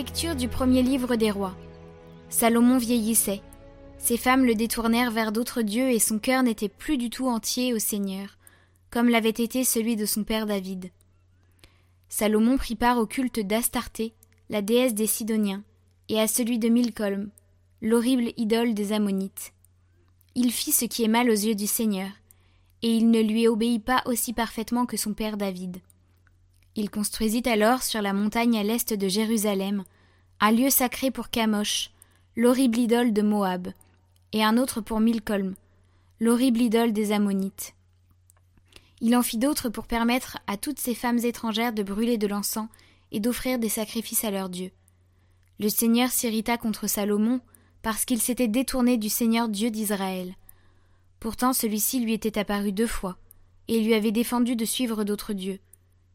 Lecture du premier livre des rois. Salomon vieillissait. Ses femmes le détournèrent vers d'autres dieux et son cœur n'était plus du tout entier au Seigneur, comme l'avait été celui de son père David. Salomon prit part au culte d'Astarté, la déesse des Sidoniens, et à celui de Milcolm, l'horrible idole des Ammonites. Il fit ce qui est mal aux yeux du Seigneur, et il ne lui obéit pas aussi parfaitement que son père David. Il construisit alors sur la montagne à l'est de Jérusalem un lieu sacré pour Kamosh, l'horrible idole de Moab, et un autre pour Milcolm, l'horrible idole des Ammonites. Il en fit d'autres pour permettre à toutes ces femmes étrangères de brûler de l'encens et d'offrir des sacrifices à leurs dieux. Le Seigneur s'irrita contre Salomon parce qu'il s'était détourné du Seigneur Dieu d'Israël. Pourtant celui-ci lui était apparu deux fois, et lui avait défendu de suivre d'autres dieux.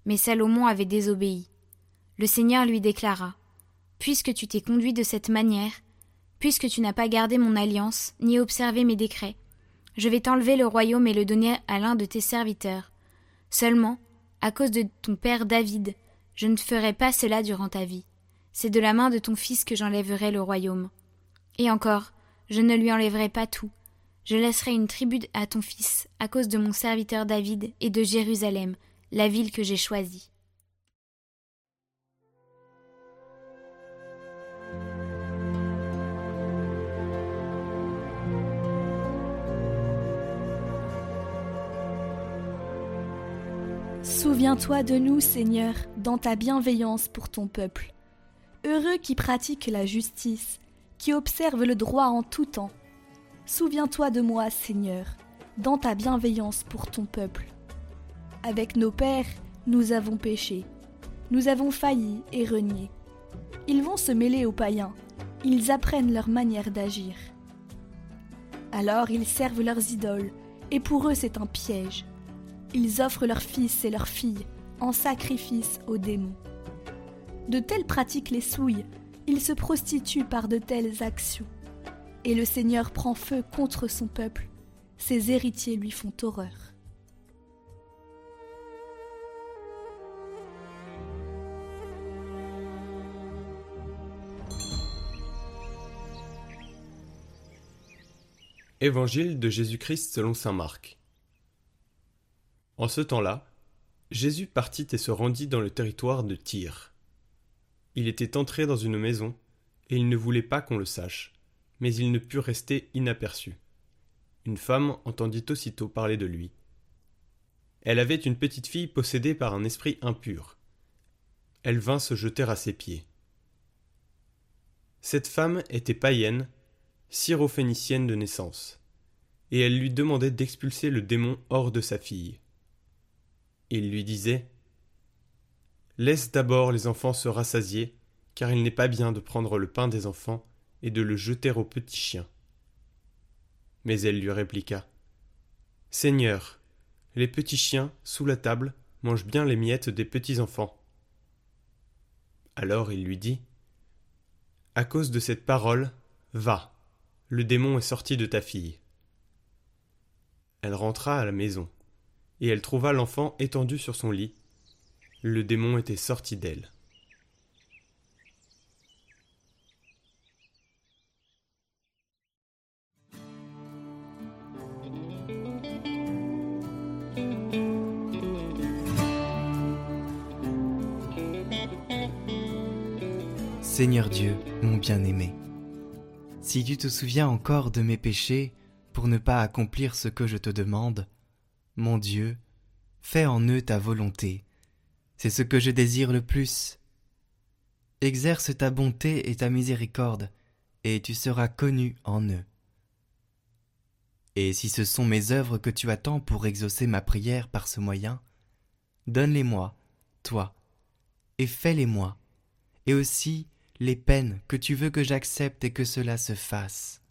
Mais Salomon avait désobéi. Le Seigneur lui déclara. Puisque tu t'es conduit de cette manière, puisque tu n'as pas gardé mon alliance, ni observé mes décrets, je vais t'enlever le royaume et le donner à l'un de tes serviteurs. Seulement, à cause de ton père David, je ne ferai pas cela durant ta vie. C'est de la main de ton fils que j'enlèverai le royaume. Et encore, je ne lui enlèverai pas tout. Je laisserai une tribu à ton fils, à cause de mon serviteur David et de Jérusalem, la ville que j'ai choisie. Souviens-toi de nous, Seigneur, dans ta bienveillance pour ton peuple. Heureux qui pratique la justice, qui observe le droit en tout temps. Souviens-toi de moi, Seigneur, dans ta bienveillance pour ton peuple. Avec nos pères, nous avons péché. Nous avons failli et renié. Ils vont se mêler aux païens. Ils apprennent leur manière d'agir. Alors ils servent leurs idoles, et pour eux c'est un piège. Ils offrent leurs fils et leurs filles en sacrifice aux démons. De telles pratiques les souillent, ils se prostituent par de telles actions. Et le Seigneur prend feu contre son peuple, ses héritiers lui font horreur. Évangile de Jésus-Christ selon saint Marc. En ce temps-là, Jésus partit et se rendit dans le territoire de Tyr. Il était entré dans une maison, et il ne voulait pas qu'on le sache, mais il ne put rester inaperçu. Une femme entendit aussitôt parler de lui. Elle avait une petite fille possédée par un esprit impur. Elle vint se jeter à ses pieds. Cette femme était païenne syrophénicienne de naissance, et elle lui demandait d'expulser le démon hors de sa fille. Il lui disait Laisse d'abord les enfants se rassasier, car il n'est pas bien de prendre le pain des enfants et de le jeter aux petits chiens. Mais elle lui répliqua Seigneur, les petits chiens, sous la table, mangent bien les miettes des petits enfants. Alors il lui dit À cause de cette parole, va, le démon est sorti de ta fille. Elle rentra à la maison, et elle trouva l'enfant étendu sur son lit. Le démon était sorti d'elle. Seigneur Dieu, mon bien-aimé, si tu te souviens encore de mes péchés pour ne pas accomplir ce que je te demande, mon Dieu, fais en eux ta volonté. C'est ce que je désire le plus. Exerce ta bonté et ta miséricorde, et tu seras connu en eux. Et si ce sont mes œuvres que tu attends pour exaucer ma prière par ce moyen, donne-les-moi, toi, et fais-les-moi, et aussi les peines que tu veux que j'accepte et que cela se fasse.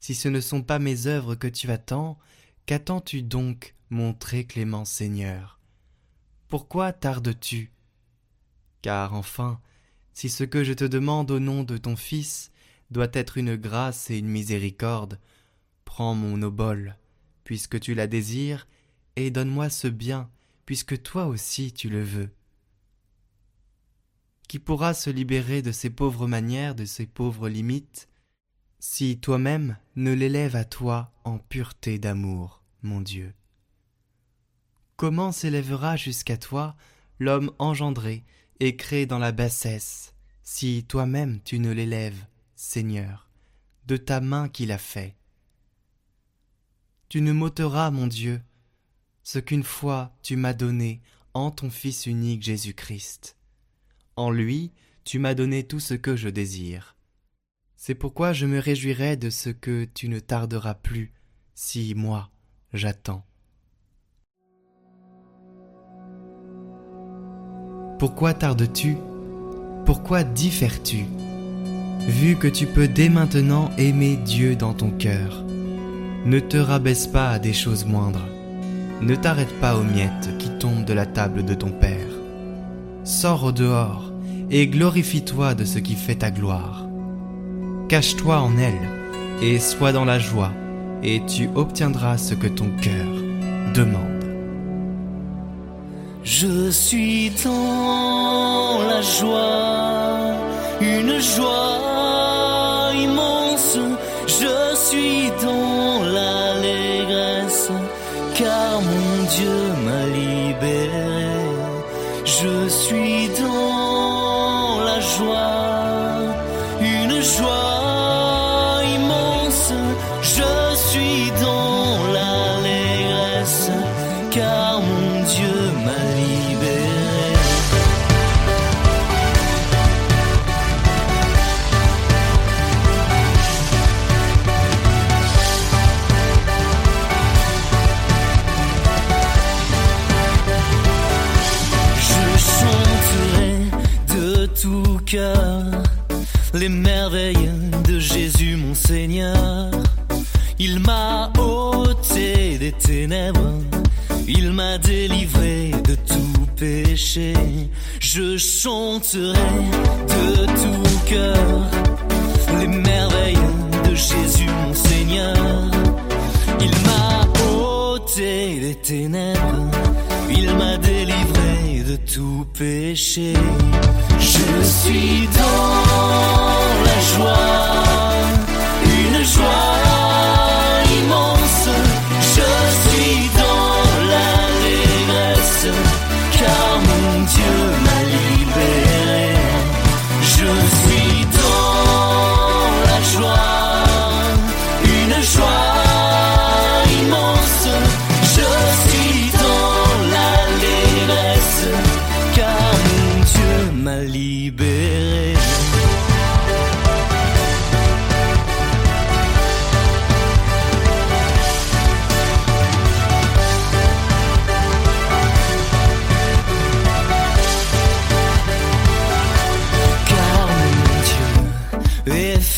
Si ce ne sont pas mes œuvres que tu attends, qu'attends-tu donc, mon très clément Seigneur? Pourquoi tardes-tu? Car enfin, si ce que je te demande au nom de ton Fils doit être une grâce et une miséricorde, prends mon obole, puisque tu la désires, et donne-moi ce bien, puisque toi aussi tu le veux. Qui pourra se libérer de ses pauvres manières, de ses pauvres limites, si toi-même ne l'élèves à toi en pureté d'amour, mon Dieu Comment s'élèvera jusqu'à toi l'homme engendré et créé dans la bassesse, si toi-même tu ne l'élèves, Seigneur, de ta main qui l'a fait? Tu ne m'ôteras, mon Dieu, ce qu'une fois tu m'as donné en ton Fils unique Jésus-Christ. En lui, tu m'as donné tout ce que je désire. C'est pourquoi je me réjouirai de ce que tu ne tarderas plus, si moi j'attends. Pourquoi tardes-tu? Pourquoi diffères-tu? Vu que tu peux dès maintenant aimer Dieu dans ton cœur, ne te rabaisse pas à des choses moindres. Ne t'arrête pas aux miettes qui tombent de la table de ton Père. Sors au dehors et glorifie-toi de ce qui fait ta gloire. Cache-toi en elle et sois dans la joie, et tu obtiendras ce que ton cœur demande. Je suis dans la joie, une joie immense. Je suis dans l'allégresse, car mon Dieu m'a libéré. Je suis dans la joie, m'a délivré de tout péché. Je chanterai de tout cœur les merveilles de Jésus mon Seigneur. Il m'a ôté les ténèbres, il m'a délivré de tout péché. Je suis dans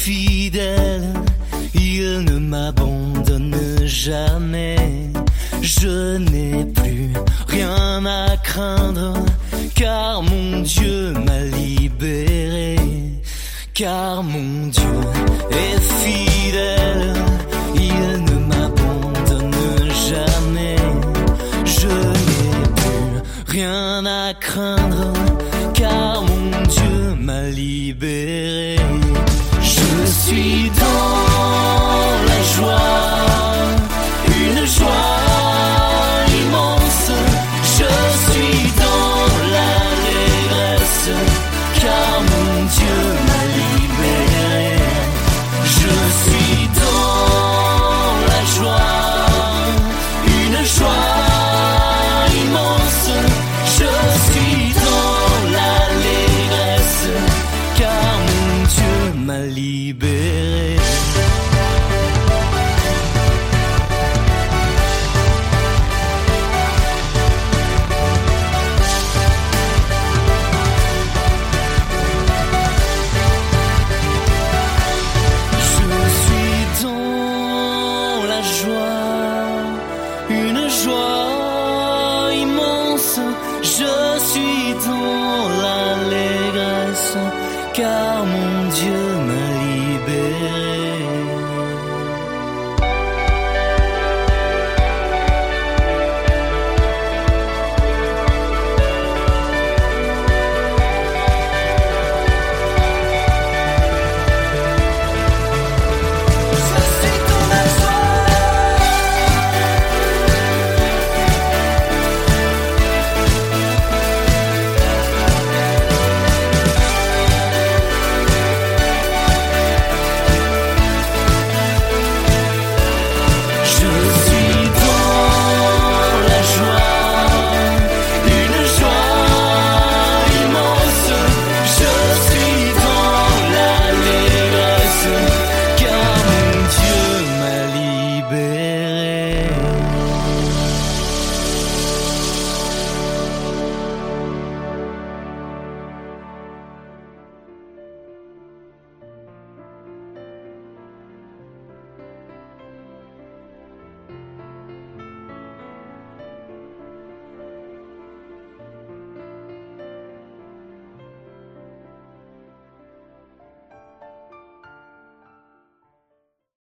fidèle, il ne m'abandonne jamais. Je n'ai plus rien à craindre, car mon Dieu m'a libéré. Car mon Dieu est fidèle, il ne m'abandonne jamais. Je n'ai plus rien à craindre, car mon Dieu m'a libéré. Suis dans la joie, l'allégresse, car mon Dieu